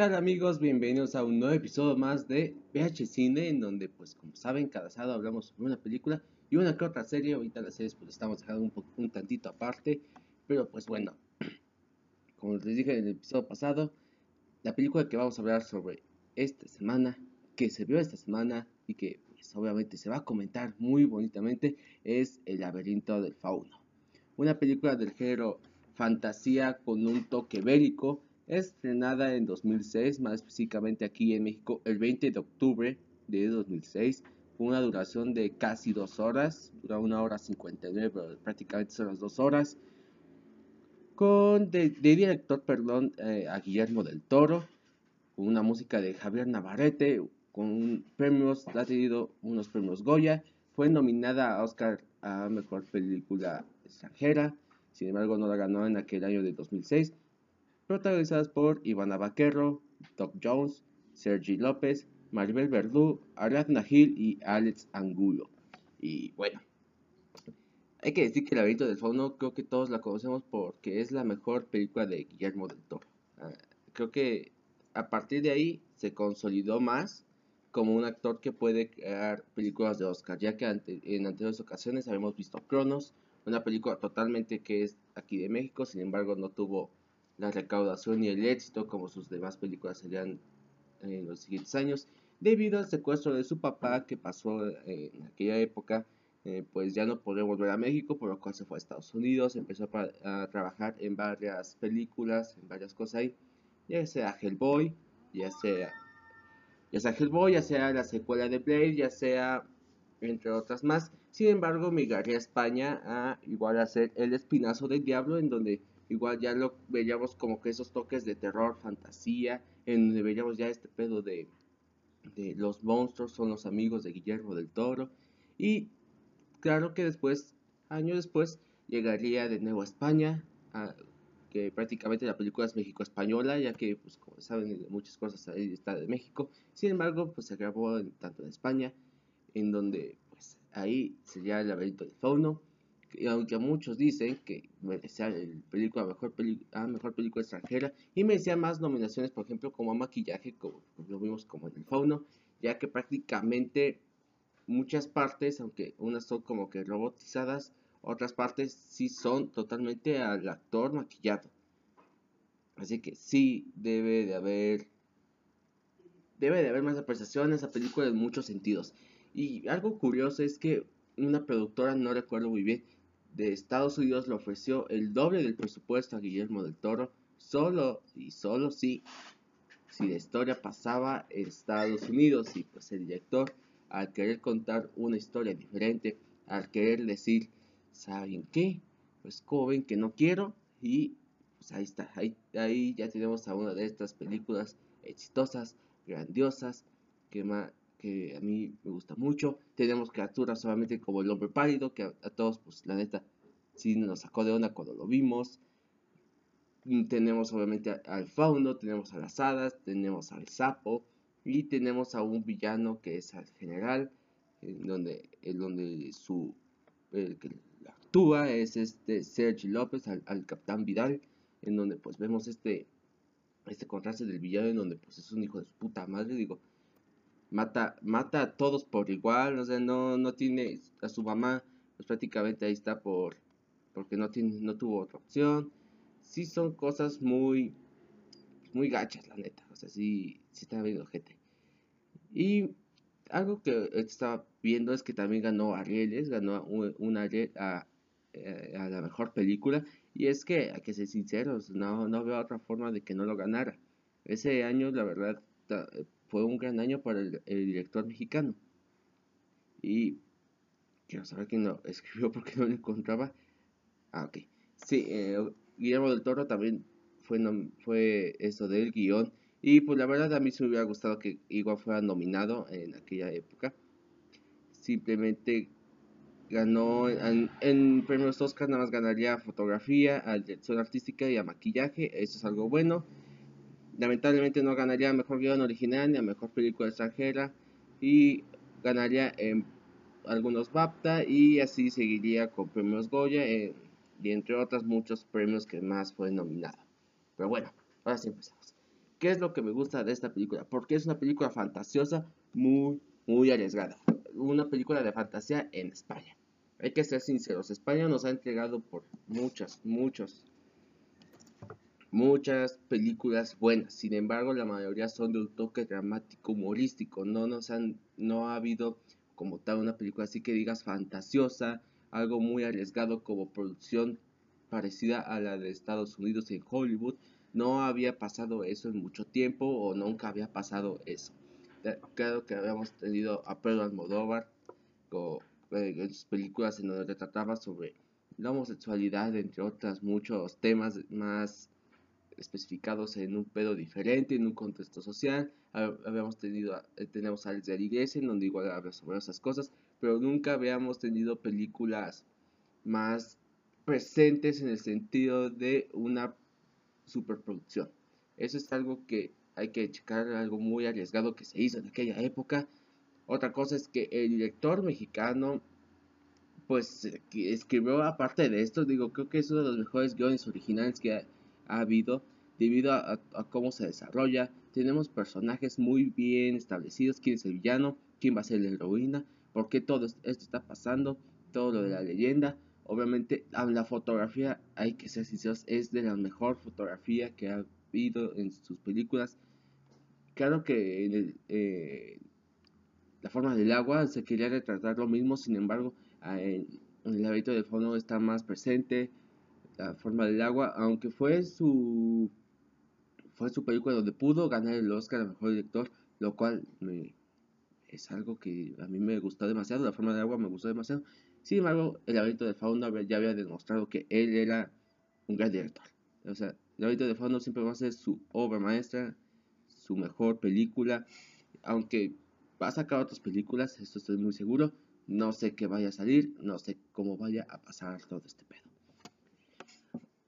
tal amigos? Bienvenidos a un nuevo episodio más de VH Cine, en donde pues como saben cada sábado hablamos sobre una película y una que otra serie, ahorita las series pues estamos dejando un, un tantito aparte, pero pues bueno, como les dije en el episodio pasado, la película que vamos a hablar sobre esta semana, que se vio esta semana y que pues obviamente se va a comentar muy bonitamente, es El laberinto del fauno, una película del género fantasía con un toque bélico, estrenada en 2006, más específicamente aquí en México el 20 de octubre de 2006, con una duración de casi dos horas, dura una hora 59, pero prácticamente son las dos horas, con de, director, perdón, eh, a Guillermo del Toro, con una música de Javier Navarrete, con premios, ha tenido unos premios Goya, fue nominada a Oscar a Mejor Película Extranjera, sin embargo no la ganó en aquel año de 2006, protagonizadas por Ivana Vaquero, Doc Jones, Sergi López, Maribel Verdú, Ariadna Gil y Alex Angulo. Y bueno, hay que decir que El laberinto del fauno creo que todos la conocemos porque es la mejor película de Guillermo del Toro. Ah, creo que a partir de ahí se consolidó más como un actor que puede crear películas de Oscar, ya que en anteriores ocasiones habíamos visto Cronos, una película totalmente que es aquí de México, sin embargo no tuvo la recaudación y el éxito como sus demás películas serían en los siguientes años, debido al secuestro de su papá que pasó en aquella época, eh, pues ya no podía volver a México, por lo cual se fue a Estados Unidos, empezó a, trabajar en varias películas, en varias cosas ahí, ya sea Hellboy, ya sea, ya sea Hellboy, ya sea la secuela de Blade, ya sea entre otras más. Sin embargo, migraría a España a igual hacer El Espinazo del Diablo, en donde igual ya lo veíamos como que esos toques de terror, fantasía, en donde veíamos ya este pedo de, de los monstruos son los amigos de Guillermo del Toro. Y claro que después, años después, llegaría de nuevo a España, que prácticamente la película es México-española, ya que, pues como saben, muchas cosas ahí está de México. Sin embargo, pues se grabó tanto en España, en donde, pues ahí sería el laberinto del fauno aunque muchos dicen que merecía el película mejor, ah, mejor película extranjera y merecía más nominaciones, por ejemplo, como a maquillaje, como lo vimos como en el fauno, ya que prácticamente muchas partes, aunque unas son como que robotizadas, otras partes sí son totalmente al actor maquillado. Así que sí debe de haber debe de haber más apreciación en esa película en muchos sentidos. Y algo curioso es que una productora, no recuerdo muy bien, de Estados Unidos le ofreció el doble del presupuesto a Guillermo del Toro, solo y solo si, si la historia pasaba en Estados Unidos y pues el director al querer contar una historia diferente, al querer decir, ¿saben qué? Pues como ven que no quiero y pues ahí está, ahí, ahí ya tenemos a una de estas películas exitosas, grandiosas, que, más que a mí me gusta mucho. Tenemos criaturas solamente como el hombre pálido, que a, todos, pues la neta, sí nos sacó de onda cuando lo vimos. Mm, tenemos obviamente al fauno, tenemos a las hadas, tenemos al sapo y tenemos a un villano que es al general, en donde, en donde su, el que actúa es este Sergi López, al, al capitán Vidal, en donde pues vemos este, este contraste del villano en donde pues es un hijo de su puta madre, digo, mata, mata a todos por igual, o sea, no, no tiene a su mamá, pues prácticamente ahí está por, porque no tiene, no tuvo otra opción. Sí son cosas muy, muy gachas, la neta, o sea, sí, sí está viendo gente. Y algo que estaba viendo es que también ganó Arieles, ganó un, Ariel a, eh, a, la mejor película. Y es que, hay que ser sinceros, no, no veo otra forma de que no lo ganara. Ese año, la verdad, fue un gran año para el, director mexicano. Y quiero saber quién lo escribió porque no lo encontraba. Ah, ok. Sí, eh, Guillermo del Toro también fue, fue eso del guion. Y pues la verdad a mí se me hubiera gustado que igual fuera nominado en aquella época. Simplemente ganó en, en premios Oscar, nada más ganaría fotografía, a dirección artística y a maquillaje. Eso es algo bueno. Lamentablemente no ganaría mejor guion original ni a mejor película extranjera y ganaría en algunos BAFTA y así seguiría con premios Goya eh, y entre otros muchos premios que más fue nominado. Pero bueno, ahora sí empezamos. ¿Qué es lo que me gusta de esta película? Porque es una película fantasiosa muy, muy arriesgada. Una película de fantasía en España. Hay que ser sinceros, España nos ha entregado por muchas, muchos, muchas películas buenas. Sin embargo, la mayoría son de un toque dramático, humorístico. No nos han, no ha habido como tal una película así que digas fantasiosa, algo muy arriesgado como producción parecida a la de Estados Unidos en Hollywood. No había pasado eso en mucho tiempo o nunca había pasado eso. Claro que habíamos tenido a Pedro Almodóvar con, eh, en sus películas en donde trataba sobre la homosexualidad, entre otros muchos temas más especificados en un pedo diferente, en un contexto social. Habíamos tenido, eh, tenemos a Alex de la Iglesia, en donde igual habla sobre esas cosas, pero nunca habíamos tenido películas más presentes en el sentido de una superproducción. Eso es algo que hay que checar, algo muy arriesgado que se hizo en aquella época. Otra cosa es que el director mexicano, pues, escribió aparte de esto, digo, creo que es uno de los mejores guiones originales que ha, habido debido a, cómo se desarrolla. Tenemos personajes muy bien establecidos, quién es el villano, quién va a ser la heroína, por qué todo esto está pasando, todo lo de la leyenda. Obviamente, la fotografía, hay que ser sinceros, es de la mejor fotografía que ha habido en sus películas. Claro que en eh, la forma del agua se quería retratar lo mismo, sin embargo, en, el hábito del fondo está más presente la forma del agua, aunque fue su fue su película donde pudo ganar el Oscar a mejor director, lo cual me, es algo que a mí me gustó demasiado, la forma del agua me gustó demasiado. Sin embargo, el laberinto de Fauno ya había demostrado que él era un gran director. O sea, el laberinto de Fauno siempre va a ser su obra maestra, su mejor película. Aunque va a sacar otras películas, esto estoy muy seguro. No sé qué vaya a salir, no sé cómo vaya a pasar todo este pedo.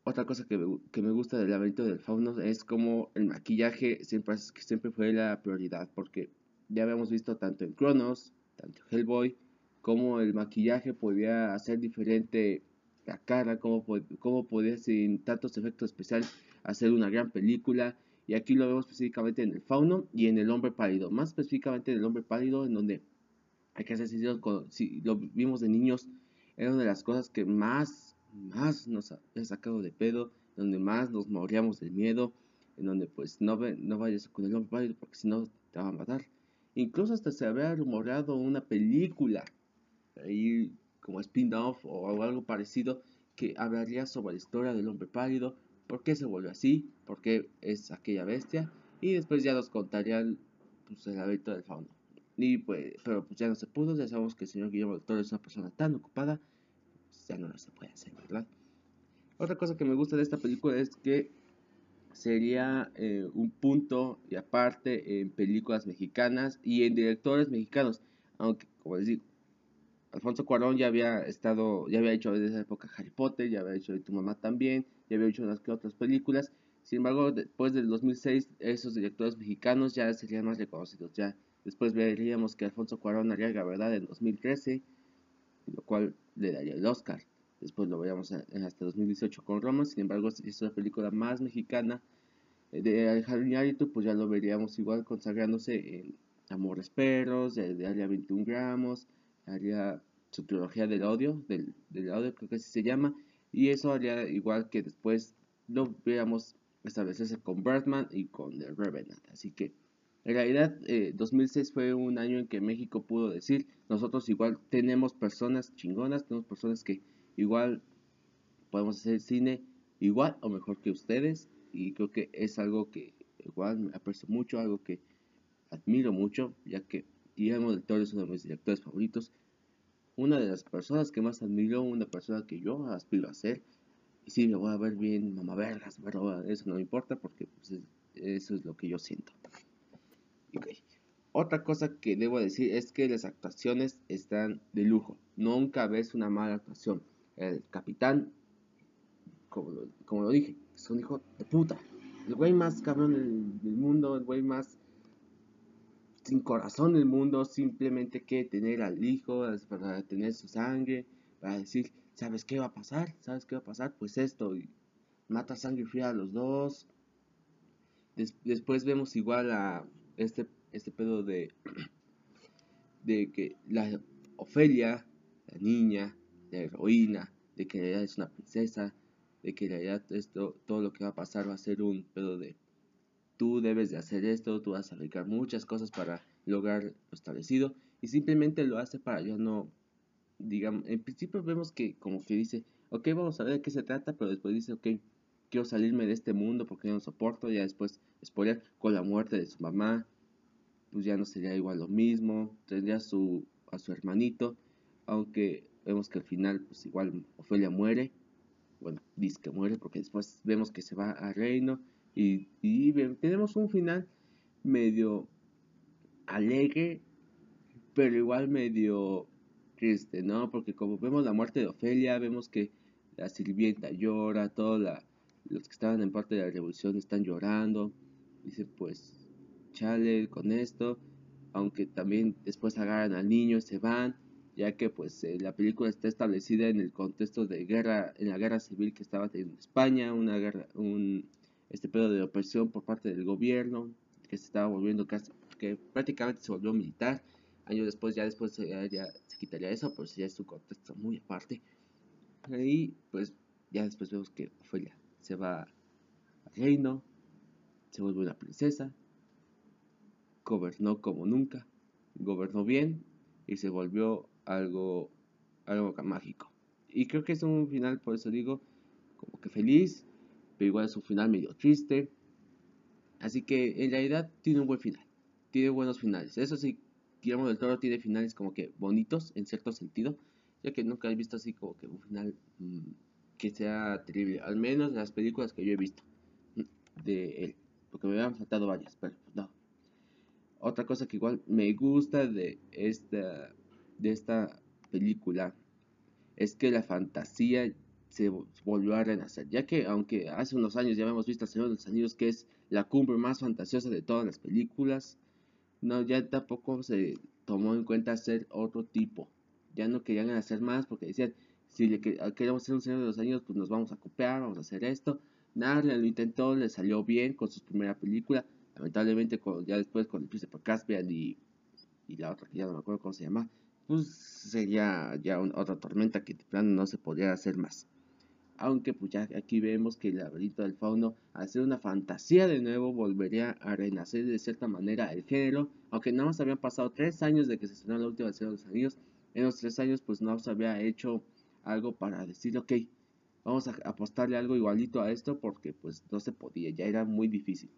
Otra cosa que me, que me gusta del laberinto del fauno es como el maquillaje siempre, siempre fue la prioridad, porque ya habíamos visto tanto en Cronos, tanto en Hellboy, cómo el maquillaje podía hacer diferente la cara, cómo, cómo podía sin tantos efectos especiales hacer una gran película. Y aquí lo vemos específicamente en el fauno y en el hombre pálido. Más específicamente en el hombre pálido, en donde hay que hacer si lo vimos de niños, era una de las cosas que más, más nos ha sacado de pedo, donde más nos moríamos del miedo, en donde pues no, no vayas con el hombre pálido porque si no te van a matar. Incluso hasta se había rumoreado una película ahí como spin-off o algo parecido que hablaría sobre la historia del hombre pálido, por qué se volvió así, por qué es aquella bestia, y después ya nos contarían pues, el hábito del fauno. Y pues, pero pues ya no se pudo, ya sabemos que el señor Guillermo del Toro es una persona tan ocupada, ya no se puede hacer, ¿verdad? Otra cosa que me gusta de esta película es que sería eh, un punto y aparte en películas mexicanas y en directores mexicanos, aunque como les digo, Alfonso Cuarón ya había estado, ya había hecho desde esa época Harry Potter, ya había hecho de tu mamá también, ya había hecho unas que otras películas. Sin embargo, después del 2006, esos directores mexicanos ya serían más reconocidos. Ya después veríamos que Alfonso Cuarón haría la verdad en 2013, lo cual le daría el Oscar. Después lo veríamos en, hasta 2018 con Roma. Sin embargo, es una película más mexicana eh, de Alejandro Iñárritu, pues ya lo veríamos igual consagrándose en Amores Perros, de, de Área 21 gramos haría su trilogía del odio, del, del odio creo que así se llama, y eso haría igual que después lo viéramos establecerse con Birdman y con The Revenant, así que en realidad 2006 eh, fue un año en que México pudo decir, nosotros igual tenemos personas chingonas, tenemos personas que igual podemos hacer cine igual o mejor que ustedes, y creo que es algo que igual me aprecio mucho, algo que admiro mucho, ya que Guillermo del Toro es uno de mis directores favoritos. Una de las personas que más admiro, una persona que yo aspiro a ser. Y sí, me voy a ver bien mamá eso no me importa porque pues, eso es lo que yo siento. Otra cosa que debo decir es que las actuaciones están de lujo. Nunca ves una mala actuación. El capitán, como lo, dije, es un hijo de puta. El güey más cabrón del mundo, el güey más sin corazón del mundo, simplemente que tener al hijo, para tener su sangre, para decir, ¿sabes qué va a pasar? ¿Sabes qué va a pasar? Pues esto, y mata sangre fría a los dos. después vemos igual a este, este pedo de, de que la Ofelia, la niña, la heroína, de que en realidad es una princesa, de que en esto, todo lo que va a pasar va a ser un pedo de tú debes de hacer esto, tú vas a aplicar muchas cosas para lograr lo establecido y simplemente lo hace para ya no, digamos, en principio vemos que como que dice, ok, vamos a ver de qué se trata, pero después dice, ok, quiero salirme de este mundo porque no soporto, ya después, spoiler, con la muerte de su mamá, pues ya no sería igual lo mismo, tendría su, a su hermanito, aunque vemos que al final, pues igual Ofelia muere, bueno, dice que muere porque después vemos que se va a Reino y, y tenemos un final medio alegre, pero igual medio triste, ¿no? Porque como vemos la muerte de Ofelia, vemos que la sirvienta llora, todos los que estaban en parte de la revolución están llorando. Dice, pues, chale con esto, aunque también después agarran al niño y se van, ya que pues eh, la película está establecida en el contexto de guerra, en la guerra civil que estaba en España, una guerra, un este pedo de opresión por parte del gobierno, que se estaba volviendo casi, que prácticamente se volvió militar. Años después, ya después ya, se quitaría eso, pero ya es su contexto muy aparte. Y pues ya después vemos que Ofelia se va al reino, se vuelve una princesa, gobernó como nunca, gobernó bien y se volvió algo, algo mágico. Y creo que es un final, por eso digo, como que feliz, pero igual es un final medio triste. Así que en realidad tiene un buen final, tiene buenos finales. Eso sí, Guillermo del Toro tiene finales como que bonitos en cierto sentido, ya que nunca he visto así como que un final mm, que sea terrible, al menos en las películas que yo he visto mm, de él, porque me habían faltado varias, pero no. Otra cosa que igual me gusta de esta, de esta película es que la fantasía se volvió a renacer, ya que aunque hace unos años ya habíamos visto El Señor de los Anillos, que es la cumbre más fantasiosa de todas las películas, no, ya tampoco se tomó en cuenta hacer otro tipo, ya no querían hacer más porque decían, si le queremos hacer un Señor de los Anillos, pues nos vamos a copiar, vamos a hacer esto, nada, lo intentó, le salió bien con su primera película, lamentablemente ya después con el Príncipe Caspian y, la otra que ya no me acuerdo cómo se llama, pues sería ya otra tormenta que de plano no se podría hacer más aunque pues ya aquí vemos que el laberinto del fauno, al ser una fantasía de nuevo, volvería a renacer de cierta manera el género, aunque nada más habían pasado tres años de que se estrenó la última de los Anillos, en los tres años pues no se había hecho algo para decir, ok, vamos a apostarle algo igualito a esto porque pues no se podía, ya era muy difícil.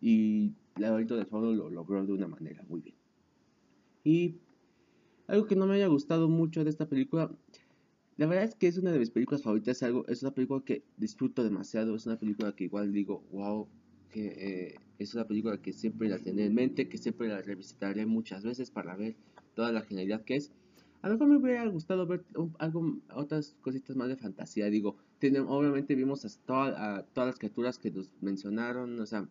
Y laberinto del fauno lo logró de una manera muy bien. Y algo que no me haya gustado mucho de esta película la verdad es que es una de mis películas favoritas, algo, es una película que disfruto demasiado, es una película que igual digo, wow, que eh, es una película que siempre la tendré en mente, que siempre la revisitaré muchas veces para ver toda la genialidad que es. A lo mejor me hubiera gustado ver algo, otras cositas más de fantasía, digo, tenemos, obviamente vimos a, a todas las criaturas que nos mencionaron, o sea,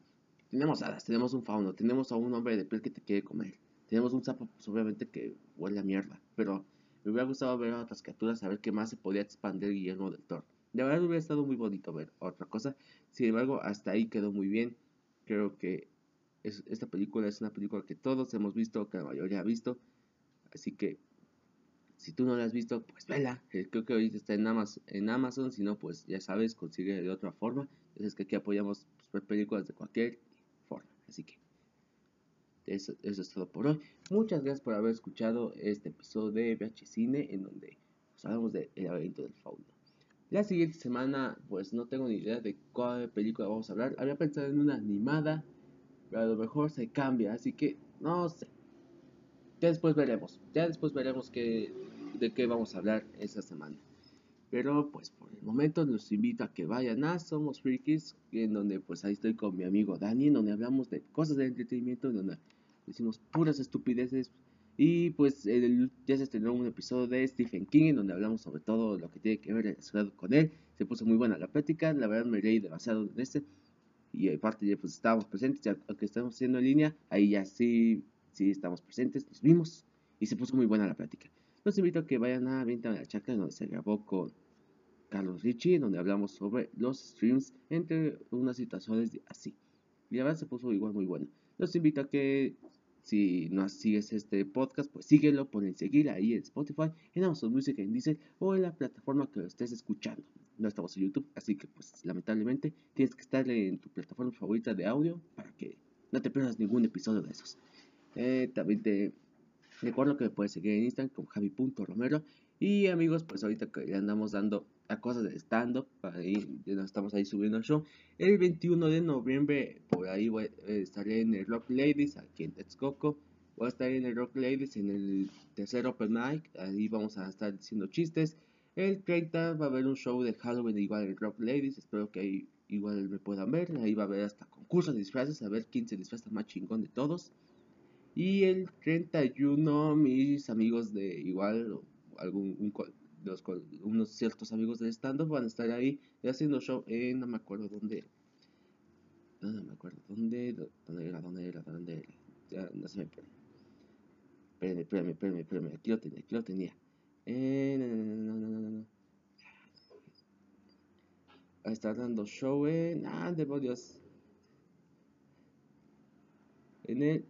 tenemos hadas, tenemos un fauno, tenemos a un hombre de piel que te quiere comer, tenemos un sapo, pues obviamente que huele a mierda, pero me hubiera gustado ver a otras criaturas, a ver qué más se podía expandir Guillermo del Toro. De verdad hubiera estado muy bonito ver otra cosa. Sin embargo, hasta ahí quedó muy bien. Creo que esta película es una película que todos hemos visto, que la mayoría ha visto. Así que, si tú no la has visto, pues vela. Eh, creo que ahorita está en Amazon, en Amazon si no, pues ya sabes, consigue de otra forma. Es que aquí apoyamos pues, películas de cualquier. Así que, eso, es todo por hoy. Muchas gracias por haber escuchado este episodio de VH Cine en donde pues, hablamos del laberinto del fauno. La siguiente semana, pues no tengo ni idea de cuál película vamos a hablar. Había pensado en una animada, pero a lo mejor se cambia, así que no sé. Ya después veremos. Ya después veremos qué, de qué vamos a hablar esta semana. Pero pues por el momento los invito a que vayan a Somos Freakies, en donde pues ahí estoy con mi amigo Dani, donde hablamos de cosas de entretenimiento, en donde decimos puras estupideces. Y pues ya se estrenó un episodio de Stephen King en donde hablamos sobre todo lo que tiene que ver con él. Se puso muy buena la plática, la verdad me reí demasiado en este. Y aparte ya pues estábamos presentes, ya, aunque estamos haciendo en línea, ahí ya sí, sí estamos presentes, nos vimos y se puso muy buena la plática. Los invito a que vayan a Venta de la Chacra donde se grabó con Carlos Ricci, donde hablamos sobre los streams entre unas situaciones así. Y la verdad se puso igual muy bueno. Los invito a que si no sigues este podcast, pues síguelo, ponen seguir ahí en Spotify, en Amazon Music, en Deezer o en la plataforma que lo estés escuchando. No estamos en YouTube, así que pues lamentablemente tienes que estar en tu plataforma favorita de audio para que no te pierdas ningún episodio de esos. Eh, también te recuerdo que me puedes seguir en Instagram como javi.romero y amigos, pues ahorita que le andamos dando a cosas de stand-up, ahí nos estamos ahí subiendo el show. El 21 de noviembre, por ahí voy, eh, estaré en el Rock Ladies, aquí en Texcoco. Voy a estar en el Rock Ladies en el tercer Open Mic, ahí vamos a estar diciendo chistes. El 30 va a haber un show de Halloween igual en Rock Ladies, espero que ahí igual me puedan ver. Ahí va a haber hasta concursos de disfraces, a ver quién se disfraza más chingón de todos. Y el 31, mis amigos de igual algún un, los, unos ciertos amigos de stand-up van a estar ahí haciendo show en no me acuerdo dónde. No, me acuerdo dónde, dónde era, dónde era, dónde era. Ya no se me pone. Espérame, espérame, espérame, espérame. Aquí lo tenía, aquí lo tenía. Eh, no, no, no, no, no, no. A estar dando show en. Ah, demonios. En el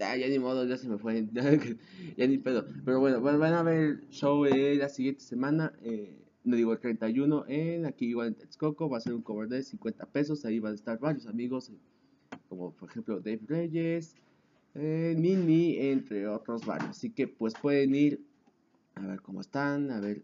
Ah, ya ni modo, ya se me fue. ya ni pedo. Pero bueno, van a ver show eh, la siguiente semana. Eh, no digo el 31 en aquí igual en Texcoco. Va a ser un cover de 50 pesos. Ahí van a estar varios amigos. Como por ejemplo Dave Reyes, eh, Mini, entre otros varios. Así que pues pueden ir a ver cómo están. A ver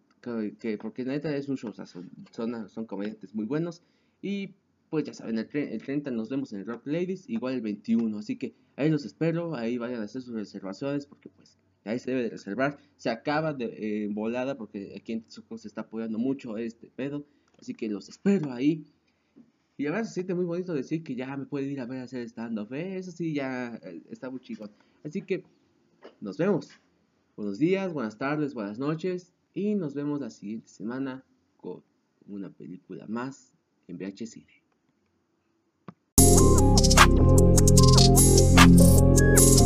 que, porque la neta es un show. O sea, son, son, son comediantes muy buenos. Y pues ya saben, el, el 30 nos vemos en Rock Ladies, igual el 21, así que ahí los espero, ahí vayan a hacer sus reservaciones, porque pues ahí se debe de reservar, se acaba de eh, volada, porque aquí en Tzuco se está apoyando mucho este pedo, así que los espero ahí. Y además se siente muy bonito decir que ya me pueden ir a ver a hacer stand-up, ¿eh? eso sí, ya eh, está muy chico. Así que nos vemos. Buenos días, buenas tardes, buenas noches, y nos vemos la siguiente semana con una película más en VH Cine. Thank you.